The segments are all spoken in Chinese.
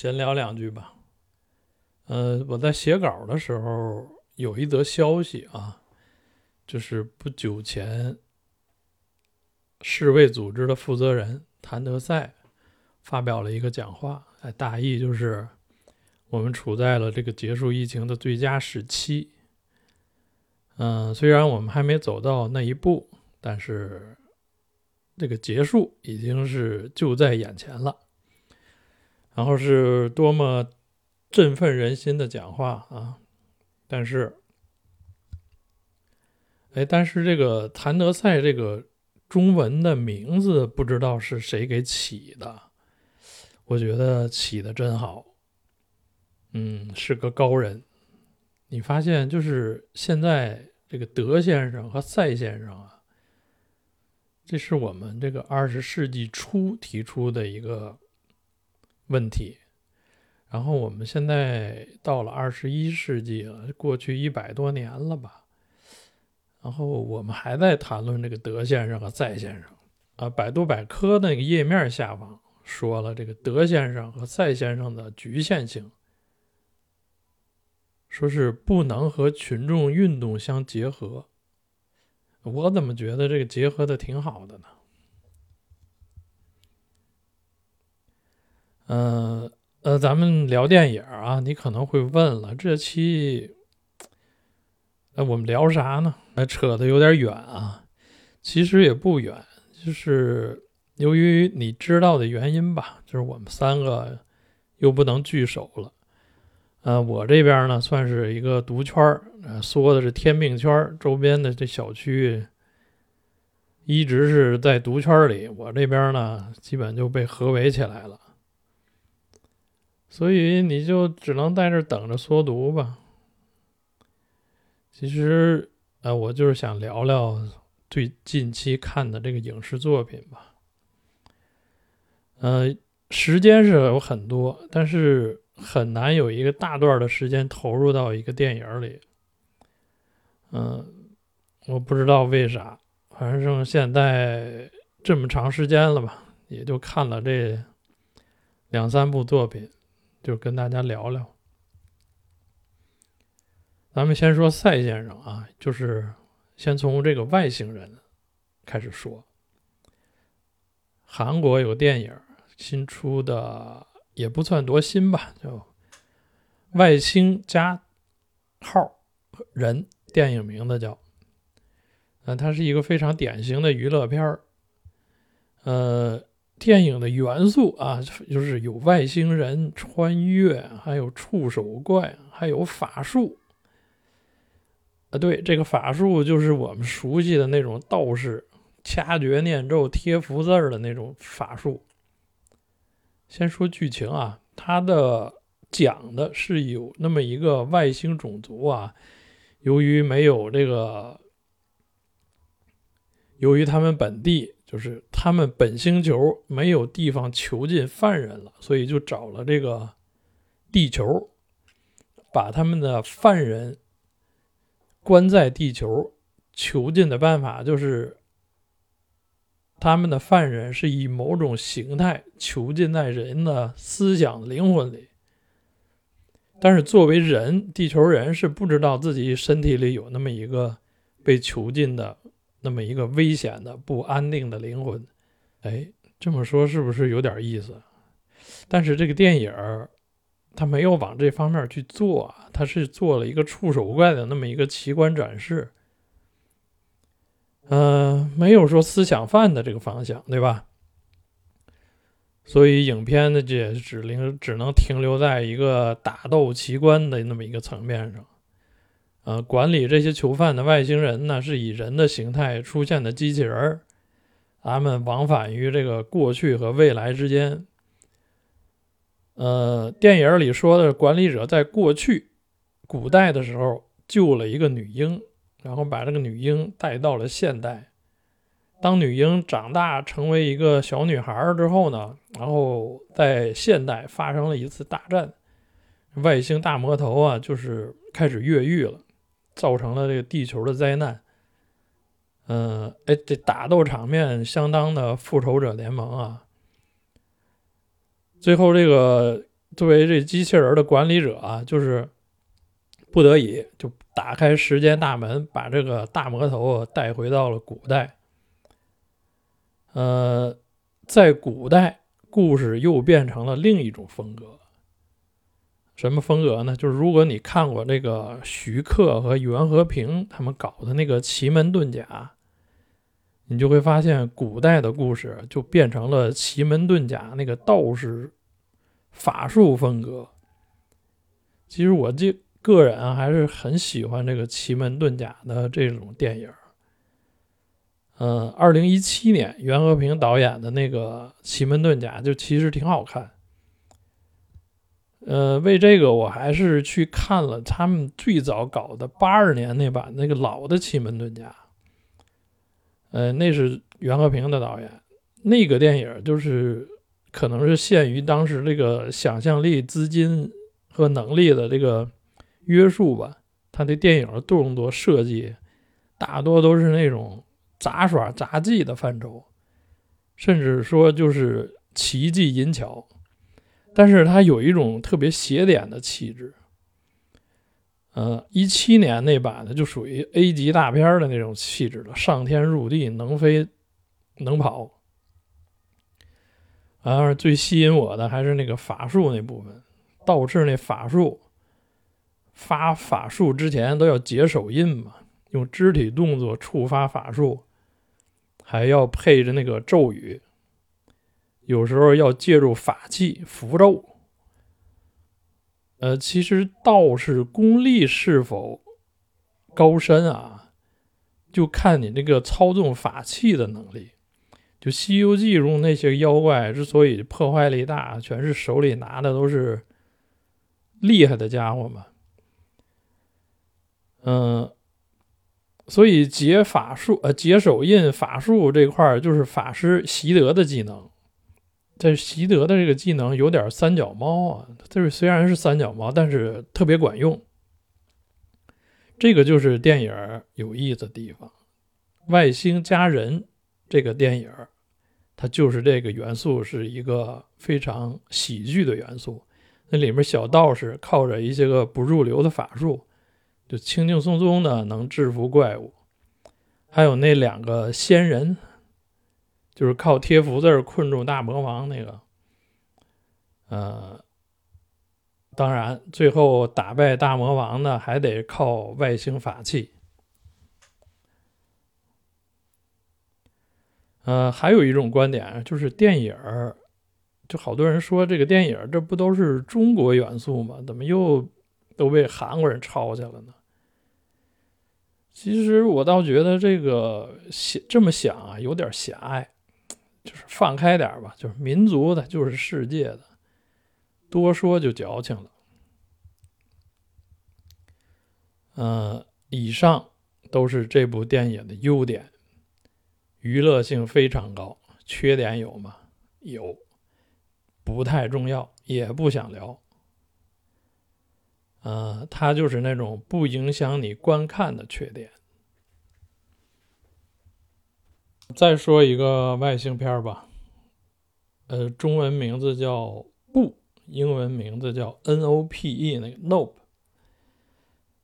闲聊两句吧。呃，我在写稿的时候有一则消息啊，就是不久前世卫组织的负责人谭德赛发表了一个讲话，哎，大意就是我们处在了这个结束疫情的最佳时期。嗯，虽然我们还没走到那一步，但是这个结束已经是就在眼前了。然后是多么振奋人心的讲话啊！但是，哎，但是这个谭德赛这个中文的名字不知道是谁给起的，我觉得起的真好。嗯，是个高人。你发现就是现在这个德先生和赛先生啊，这是我们这个二十世纪初提出的一个。问题，然后我们现在到了二十一世纪了，过去一百多年了吧，然后我们还在谈论这个德先生和赛先生啊。百度百科那个页面下方说了这个德先生和赛先生的局限性，说是不能和群众运动相结合。我怎么觉得这个结合的挺好的呢？嗯呃，咱们聊电影啊，你可能会问了，这期我们聊啥呢？那扯的有点远啊，其实也不远，就是由于你知道的原因吧，就是我们三个又不能聚首了。呃，我这边呢算是一个独圈儿，说的是天命圈周边的这小区一直是在毒圈里，我这边呢基本就被合围起来了。所以你就只能在这等着缩毒吧。其实，呃，我就是想聊聊最近期看的这个影视作品吧。呃，时间是有很多，但是很难有一个大段的时间投入到一个电影里。嗯，我不知道为啥，反正现在这么长时间了吧，也就看了这两三部作品。就跟大家聊聊，咱们先说赛先生啊，就是先从这个外星人开始说。韩国有电影新出的，也不算多新吧，叫《外星加号人》，电影名字叫，嗯，它是一个非常典型的娱乐片儿，呃。电影的元素啊，就是有外星人穿越，还有触手怪，还有法术。啊，对，这个法术就是我们熟悉的那种道士掐诀念咒、贴福字的那种法术。先说剧情啊，它的讲的是有那么一个外星种族啊，由于没有这个，由于他们本地。就是他们本星球没有地方囚禁犯人了，所以就找了这个地球，把他们的犯人关在地球。囚禁的办法就是，他们的犯人是以某种形态囚禁在人的思想灵魂里。但是作为人，地球人是不知道自己身体里有那么一个被囚禁的。那么一个危险的、不安定的灵魂，哎，这么说是不是有点意思？但是这个电影儿，他没有往这方面去做，他是做了一个触手怪的那么一个奇观展示，嗯，没有说思想犯的这个方向，对吧？所以影片呢，也只能只能停留在一个打斗奇观的那么一个层面上。呃，管理这些囚犯的外星人呢，是以人的形态出现的机器人儿，他们往返于这个过去和未来之间。呃，电影里说的管理者在过去古代的时候救了一个女婴，然后把这个女婴带到了现代。当女婴长大成为一个小女孩之后呢，然后在现代发生了一次大战，外星大魔头啊，就是开始越狱了。造成了这个地球的灾难。嗯，哎，这打斗场面相当的复仇者联盟啊。最后这个作为这机器人的管理者啊，就是不得已就打开时间大门，把这个大魔头带回到了古代。呃，在古代，故事又变成了另一种风格。什么风格呢？就是如果你看过那个徐克和袁和平他们搞的那个奇门遁甲，你就会发现古代的故事就变成了奇门遁甲那个道士法术风格。其实我这个人，还是很喜欢这个奇门遁甲的这种电影。嗯，二零一七年袁和平导演的那个《奇门遁甲》就其实挺好看。呃，为这个我还是去看了他们最早搞的八二年那版那个老的《奇门遁甲》。呃，那是袁和平的导演，那个电影就是可能是限于当时这个想象力、资金和能力的这个约束吧，他的电影动作设计大多都是那种。杂耍杂技的范畴，甚至说就是奇技淫巧，但是它有一种特别邪典的气质。呃，一七年那版的就属于 A 级大片的那种气质了，上天入地，能飞能跑。然而最吸引我的还是那个法术那部分，道士那法术，发法术之前都要解手印嘛，用肢体动作触发法术。还要配着那个咒语，有时候要借助法器符咒。呃，其实道士功力是否高深啊，就看你这个操纵法器的能力。就《西游记》中那些妖怪之所以破坏力大，全是手里拿的都是厉害的家伙嘛。嗯。所以解法术，呃，解手印法术这块儿就是法师习得的技能。这习得的这个技能有点三脚猫啊，就是虽然是三脚猫，但是特别管用。这个就是电影有意思的地方。外星家人这个电影，它就是这个元素是一个非常喜剧的元素。那里面小道士靠着一些个不入流的法术。就轻轻松松的能制服怪物，还有那两个仙人，就是靠贴福字困住大魔王那个。呃，当然，最后打败大魔王呢，还得靠外星法器。呃，还有一种观点就是电影就好多人说这个电影这不都是中国元素吗？怎么又都被韩国人抄下了呢？其实我倒觉得这个想这么想啊，有点狭隘，就是放开点吧，就是民族的，就是世界的，多说就矫情了。嗯，以上都是这部电影的优点，娱乐性非常高。缺点有吗？有，不太重要，也不想聊。呃，它就是那种不影响你观看的缺点。再说一个外星片吧，呃，中文名字叫《不》，英文名字叫 N.O.P.E，那个 Nope。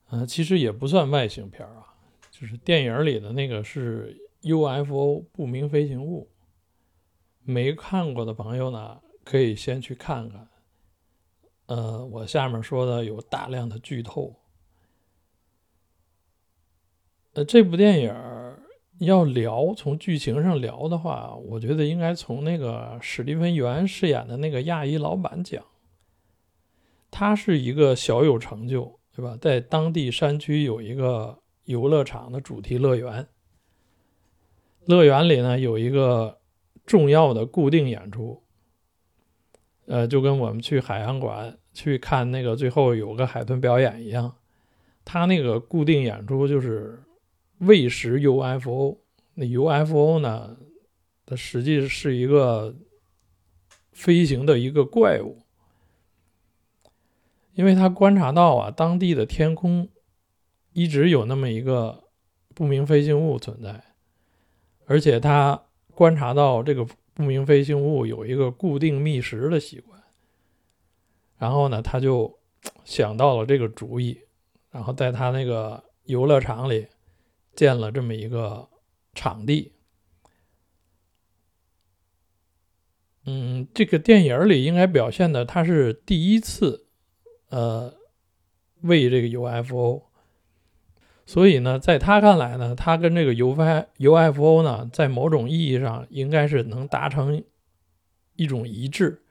呃，其实也不算外星片啊，就是电影里的那个是 U.F.O 不明飞行物。没看过的朋友呢，可以先去看看。呃，我下面说的有大量的剧透。呃，这部电影要聊从剧情上聊的话，我觉得应该从那个史蒂芬·元饰演的那个亚裔老板讲。他是一个小有成就，对吧？在当地山区有一个游乐场的主题乐园，乐园里呢有一个重要的固定演出。呃，就跟我们去海洋馆去看那个最后有个海豚表演一样，他那个固定演出就是喂食 UFO。那 UFO 呢，它实际是一个飞行的一个怪物，因为他观察到啊，当地的天空一直有那么一个不明飞行物存在，而且他观察到这个。不明飞行物有一个固定觅食的习惯，然后呢，他就想到了这个主意，然后在他那个游乐场里建了这么一个场地。嗯，这个电影里应该表现的他是第一次，呃，喂这个 UFO。所以呢，在他看来呢，他跟这个 UFO UFO 呢，在某种意义上应该是能达成一种一致，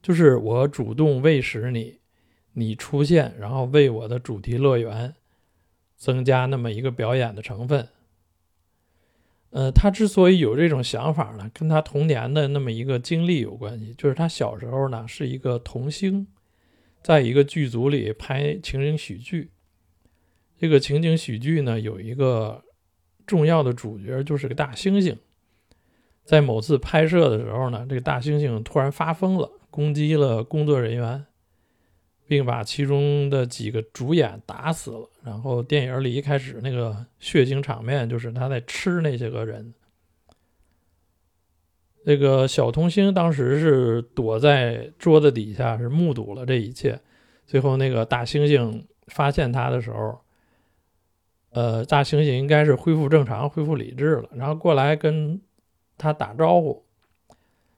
就是我主动喂食你，你出现，然后为我的主题乐园增加那么一个表演的成分。呃，他之所以有这种想法呢，跟他童年的那么一个经历有关系，就是他小时候呢是一个童星，在一个剧组里拍情景喜剧。这个情景喜剧呢，有一个重要的主角，就是个大猩猩。在某次拍摄的时候呢，这个大猩猩突然发疯了，攻击了工作人员，并把其中的几个主演打死了。然后电影里一开始那个血腥场面，就是他在吃那些个人。那个小童星当时是躲在桌子底下，是目睹了这一切。最后那个大猩猩发现他的时候。呃，大猩猩应该是恢复正常、恢复理智了，然后过来跟他打招呼。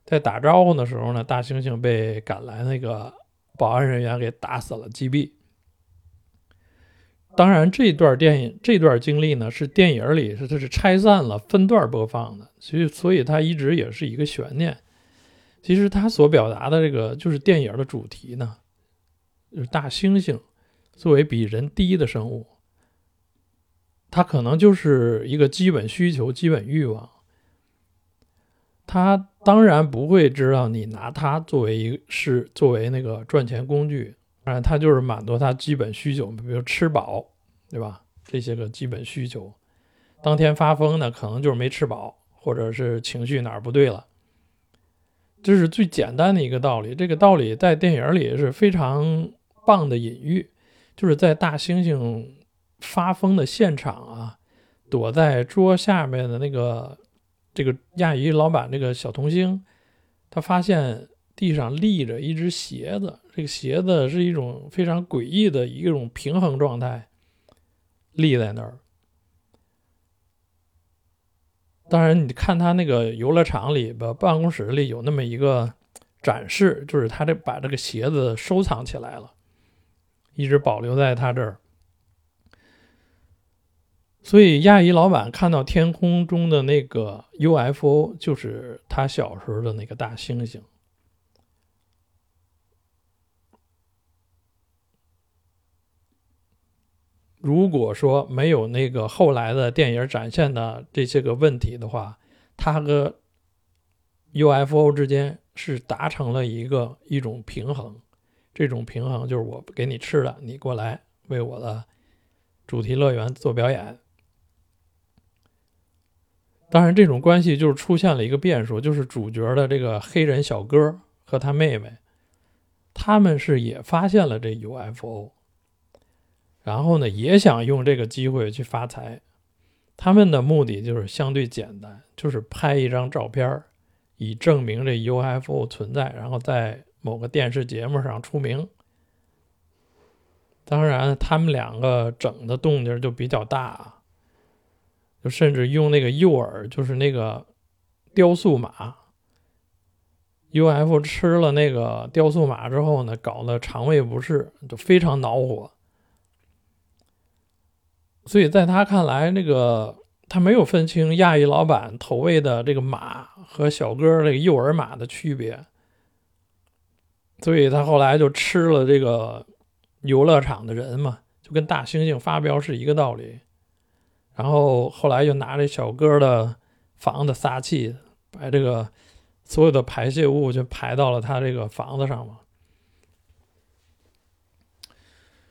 在打招呼的时候呢，大猩猩被赶来那个保安人员给打死了、击毙。当然，这段电影、这段经历呢，是电影里是它是拆散了、分段播放的，所以所以它一直也是一个悬念。其实它所表达的这个就是电影的主题呢，就是大猩猩作为比人低的生物。它可能就是一个基本需求、基本欲望。他当然不会知道你拿它作为一是作为那个赚钱工具，当然他就是满足他基本需求，比如吃饱，对吧？这些个基本需求。当天发疯呢，可能就是没吃饱，或者是情绪哪儿不对了。这是最简单的一个道理。这个道理在电影里是非常棒的隐喻，就是在大猩猩。发疯的现场啊，躲在桌下面的那个这个亚裔老板，这个小童星，他发现地上立着一只鞋子，这个鞋子是一种非常诡异的一种平衡状态，立在那儿。当然，你看他那个游乐场里边办公室里有那么一个展示，就是他这把这个鞋子收藏起来了，一直保留在他这儿。所以，亚裔老板看到天空中的那个 UFO，就是他小时候的那个大猩猩。如果说没有那个后来的电影展现的这些个问题的话，他和 UFO 之间是达成了一个一种平衡。这种平衡就是我给你吃的，你过来为我的主题乐园做表演。当然，这种关系就是出现了一个变数，就是主角的这个黑人小哥和他妹妹，他们是也发现了这 UFO，然后呢，也想用这个机会去发财。他们的目的就是相对简单，就是拍一张照片，以证明这 UFO 存在，然后在某个电视节目上出名。当然，他们两个整的动静就比较大。就甚至用那个诱饵，就是那个雕塑马，U F 吃了那个雕塑马之后呢，搞得肠胃不适，就非常恼火。所以在他看来，那个他没有分清亚裔老板投喂的这个马和小哥这个诱饵马的区别，所以他后来就吃了这个游乐场的人嘛，就跟大猩猩发飙是一个道理。然后后来又拿着小哥的房子撒气，把这个所有的排泄物就排到了他这个房子上嘛。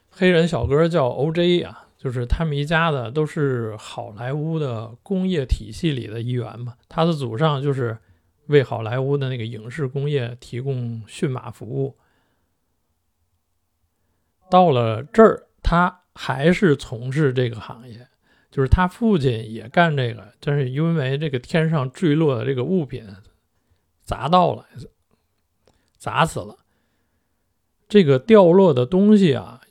黑人小哥叫 O.J. 啊，就是他们一家的都是好莱坞的工业体系里的一员嘛。他的祖上就是为好莱坞的那个影视工业提供驯马服务。到了这儿，他还是从事这个行业。就是他父亲也干这个，但是因为这个天上坠落的这个物品砸到了，砸死了。这个掉落的东西啊，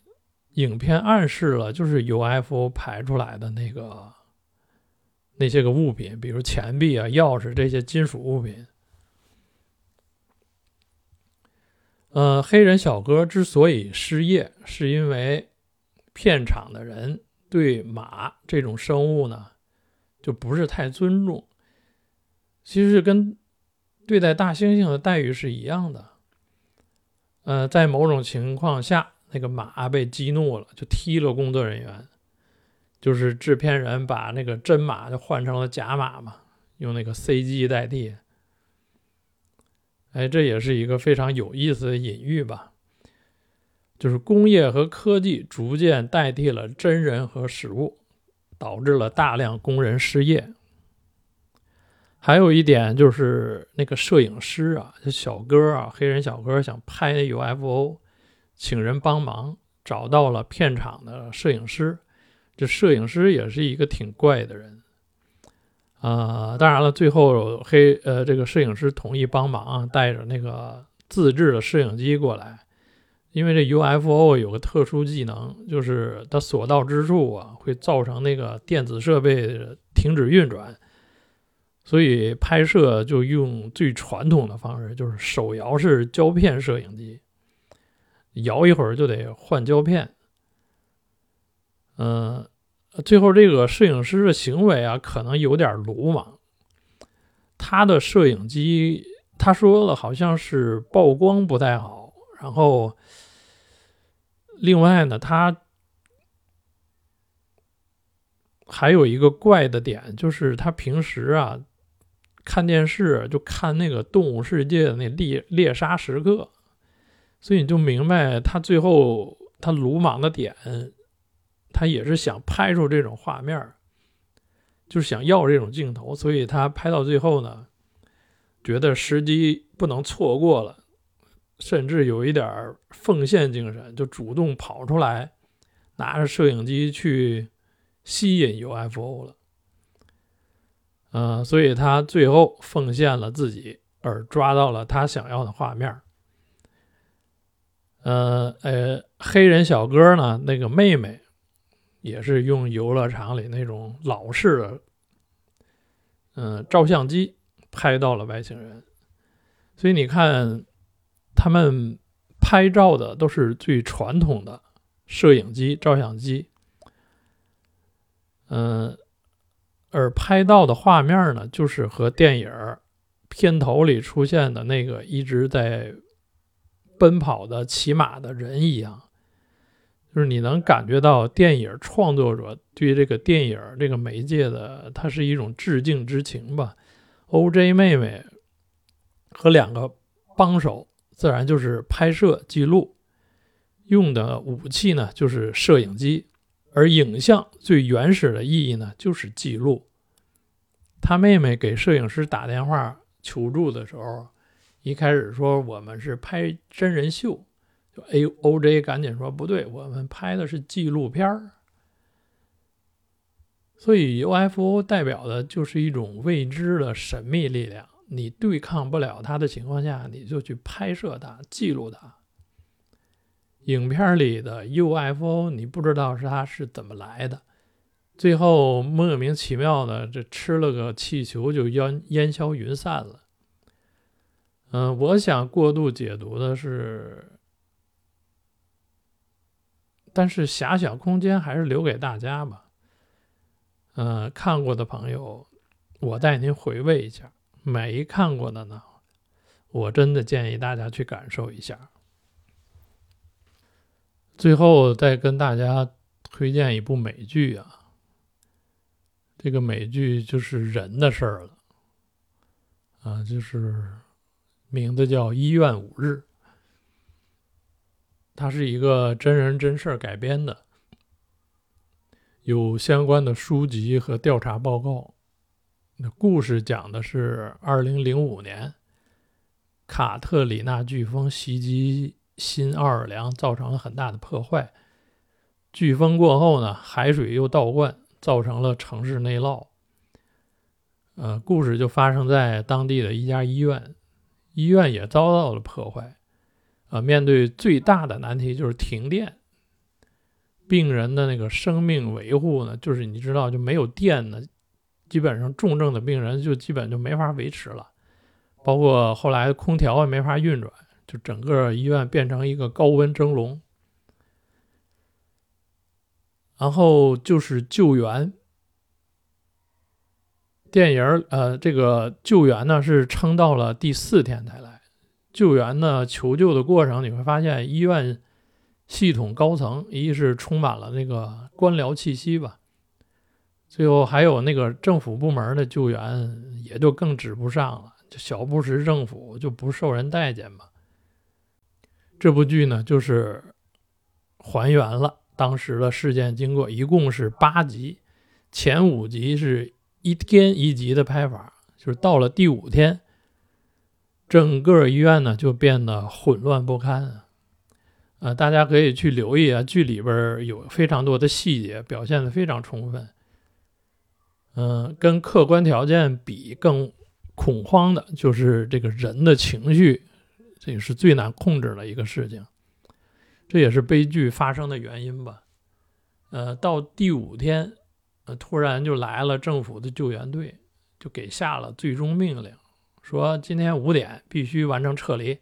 影片暗示了就是 UFO 排出来的那个那些个物品，比如钱币啊、钥匙这些金属物品。呃，黑人小哥之所以失业，是因为片场的人对马这种生物呢，就不是太尊重。其实跟对待大猩猩的待遇是一样的。呃，在某种情况下，那个马被激怒了，就踢了工作人员，就是制片人把那个真马就换成了假马嘛，用那个 CG 代替。哎，这也是一个非常有意思的隐喻吧，就是工业和科技逐渐代替了真人和实物，导致了大量工人失业。还有一点就是那个摄影师啊，这小哥啊，黑人小哥想拍 UFO，请人帮忙，找到了片场的摄影师，这摄影师也是一个挺怪的人。啊，当然了，最后黑呃这个摄影师同意帮忙，带着那个自制的摄影机过来，因为这 UFO 有个特殊技能，就是它所到之处啊，会造成那个电子设备停止运转，所以拍摄就用最传统的方式，就是手摇式胶片摄影机，摇一会儿就得换胶片，嗯。最后，这个摄影师的行为啊，可能有点鲁莽。他的摄影机，他说了，好像是曝光不太好。然后，另外呢，他还有一个怪的点，就是他平时啊看电视就看那个《动物世界》的那猎猎杀时刻，所以你就明白他最后他鲁莽的点。他也是想拍出这种画面，就是想要这种镜头，所以他拍到最后呢，觉得时机不能错过了，甚至有一点奉献精神，就主动跑出来，拿着摄影机去吸引 UFO 了。嗯，所以他最后奉献了自己，而抓到了他想要的画面。呃呃，黑人小哥呢，那个妹妹。也是用游乐场里那种老式的，嗯，照相机拍到了外星人，所以你看，他们拍照的都是最传统的摄影机、照相机，嗯，而拍到的画面呢，就是和电影片头里出现的那个一直在奔跑的骑马的人一样。就是你能感觉到电影创作者对这个电影这个媒介的，它是一种致敬之情吧。O.J. 妹妹和两个帮手自然就是拍摄记录用的武器呢，就是摄影机。而影像最原始的意义呢，就是记录。他妹妹给摄影师打电话求助的时候，一开始说我们是拍真人秀。就 A O J 赶紧说：“不对，我们拍的是纪录片儿。所以 U F O 代表的就是一种未知的神秘力量。你对抗不了它的情况下，你就去拍摄它，记录它。影片里的 U F O，你不知道是它是怎么来的，最后莫名其妙的这吃了个气球就烟烟消云散了。嗯，我想过度解读的是。”但是遐想空间还是留给大家吧。嗯，看过的朋友，我带您回味一下；没看过的呢，我真的建议大家去感受一下。最后再跟大家推荐一部美剧啊，这个美剧就是人的事儿了，啊，就是名字叫《医院五日》。它是一个真人真事儿改编的，有相关的书籍和调查报告。那故事讲的是二零零五年，卡特里娜飓风袭击新奥尔良，造成了很大的破坏。飓风过后呢，海水又倒灌，造成了城市内涝。呃，故事就发生在当地的一家医院，医院也遭到了破坏。呃，面对最大的难题就是停电。病人的那个生命维护呢，就是你知道，就没有电呢，基本上重症的病人就基本就没法维持了，包括后来空调也没法运转，就整个医院变成一个高温蒸笼。然后就是救援，电影呃，这个救援呢是撑到了第四天才来。救援呢，求救的过程你会发现医院。系统高层，一是充满了那个官僚气息吧，最后还有那个政府部门的救援也就更指不上了，就小布什政府就不受人待见嘛。这部剧呢，就是还原了当时的事件经过，一共是八集，前五集是一天一集的拍法，就是到了第五天，整个医院呢就变得混乱不堪。呃，大家可以去留意啊，剧里边有非常多的细节，表现的非常充分。嗯，跟客观条件比更恐慌的就是这个人的情绪，这个是最难控制的一个事情，这也是悲剧发生的原因吧。呃，到第五天，呃，突然就来了政府的救援队，就给下了最终命令，说今天五点必须完成撤离。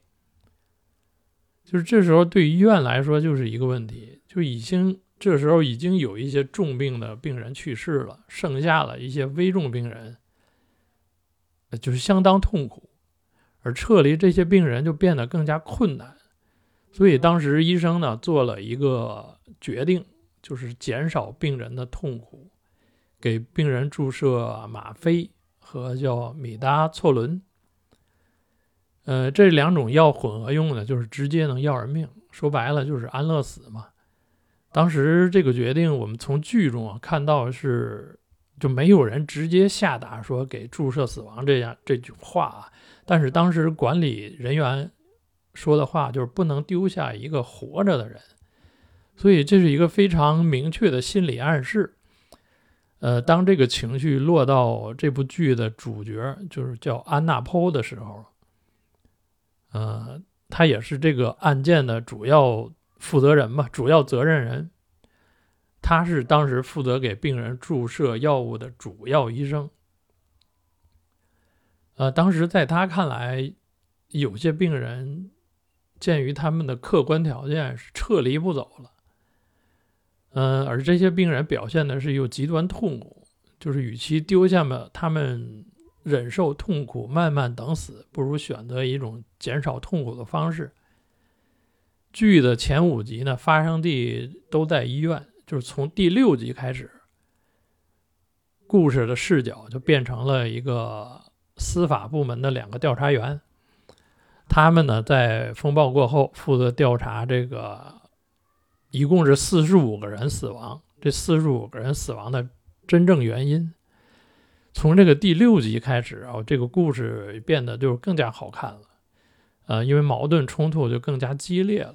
就是这时候，对医院来说就是一个问题，就已经这时候已经有一些重病的病人去世了，剩下了一些危重病人，就是相当痛苦，而撤离这些病人就变得更加困难。所以当时医生呢做了一个决定，就是减少病人的痛苦，给病人注射吗啡和叫米达唑仑。呃，这两种药混合用的，就是直接能要人命。说白了，就是安乐死嘛。当时这个决定，我们从剧中啊看到是，就没有人直接下达说给注射死亡这样这句话啊。但是当时管理人员说的话就是不能丢下一个活着的人，所以这是一个非常明确的心理暗示。呃，当这个情绪落到这部剧的主角，就是叫安娜·坡的时候。呃，他也是这个案件的主要负责人吧，主要责任人。他是当时负责给病人注射药物的主要医生。呃，当时在他看来，有些病人鉴于他们的客观条件是撤离不走了，嗯，而这些病人表现的是又极端痛苦，就是与其丢下了他们。忍受痛苦，慢慢等死，不如选择一种减少痛苦的方式。剧的前五集呢，发生地都在医院，就是从第六集开始，故事的视角就变成了一个司法部门的两个调查员，他们呢在风暴过后负责调查这个，一共是四十五个人死亡，这四十五个人死亡的真正原因。从这个第六集开始啊，这个故事变得就更加好看了，呃，因为矛盾冲突就更加激烈了。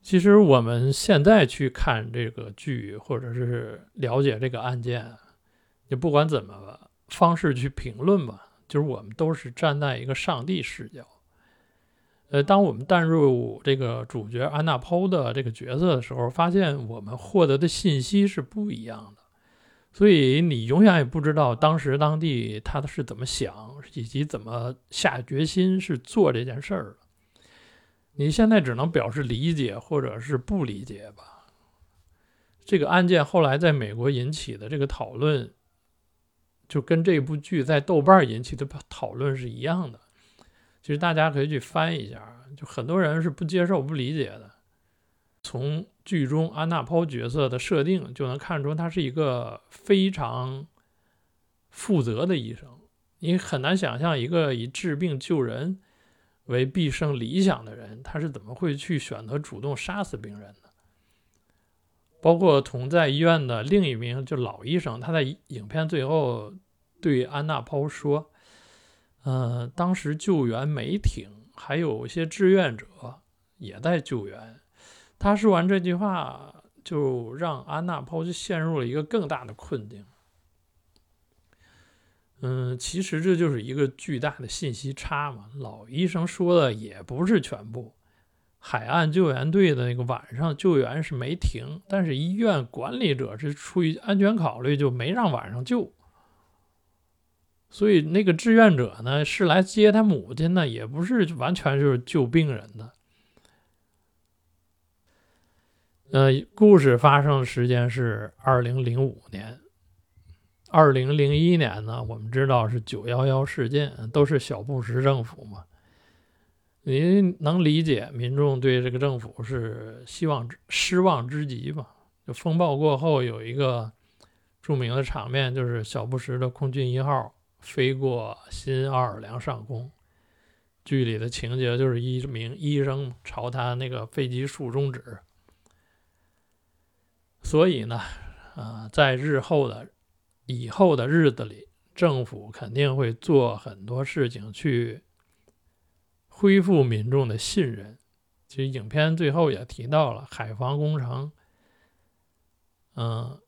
其实我们现在去看这个剧，或者是了解这个案件，就不管怎么方式去评论吧，就是我们都是站在一个上帝视角。呃，当我们淡入这个主角安娜·抛的这个角色的时候，发现我们获得的信息是不一样的。所以你永远也不知道当时当地他是怎么想，以及怎么下决心是做这件事儿的。你现在只能表示理解或者是不理解吧。这个案件后来在美国引起的这个讨论，就跟这部剧在豆瓣引起的讨论是一样的。其实大家可以去翻一下，就很多人是不接受、不理解的。从剧中安娜·抛角色的设定就能看出，他是一个非常负责的医生。你很难想象一个以治病救人为毕生理想的人，他是怎么会去选择主动杀死病人的？包括同在医院的另一名就老医生，他在影片最后对安娜·抛说：“嗯，当时救援没停，还有一些志愿者也在救援。”他说完这句话，就让安娜·抛就陷入了一个更大的困境。嗯，其实这就是一个巨大的信息差嘛。老医生说的也不是全部。海岸救援队的那个晚上救援是没停，但是医院管理者是出于安全考虑就没让晚上救。所以那个志愿者呢是来接他母亲的，也不是完全就是救病人的。呃，故事发生的时间是二零零五年，二零零一年呢，我们知道是九幺幺事件，都是小布什政府嘛。您能理解民众对这个政府是希望失望之极吗？就风暴过后有一个著名的场面，就是小布什的空军一号飞过新奥尔良上空，剧里的情节就是一名医生朝他那个飞机竖中指。所以呢，啊，在日后的以后的日子里，政府肯定会做很多事情去。恢复民众的信任。其实影片最后也提到了海防工程，嗯，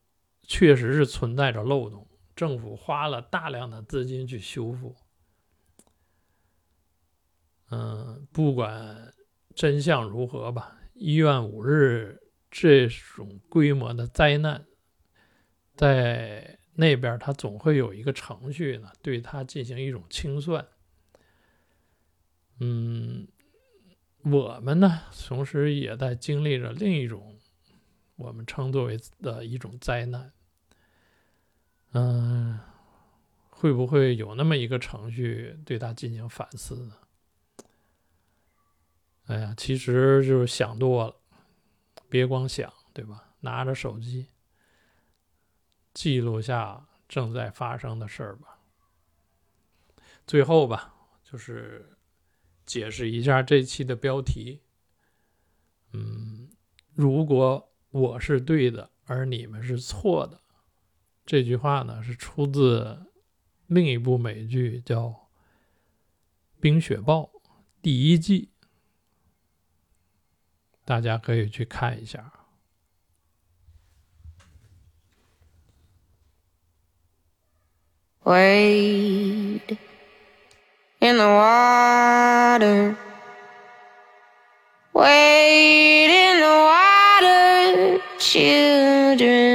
确实是存在着漏洞，政府花了大量的资金去修复。嗯，不管真相如何吧，一月五日这种规模的灾难，在那边他总会有一个程序呢，对他进行一种清算。嗯，我们呢，同时也在经历着另一种我们称作为的一种灾难。嗯，会不会有那么一个程序对他进行反思呢？哎呀，其实就是想多了，别光想，对吧？拿着手机记录下正在发生的事儿吧。最后吧，就是。解释一下这期的标题。嗯，如果我是对的，而你们是错的，这句话呢是出自另一部美剧，叫《冰雪暴》第一季，大家可以去看一下。Wade. in the water. Wade in the water, children.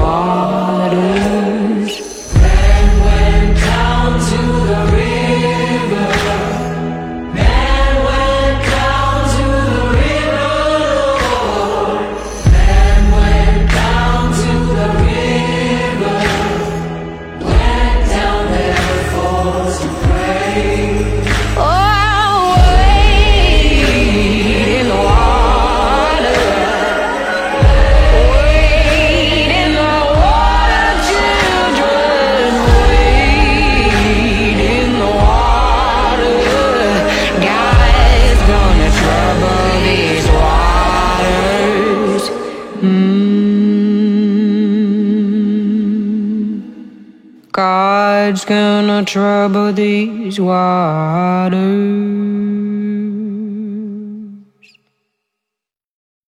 Wow. Trouble these waters.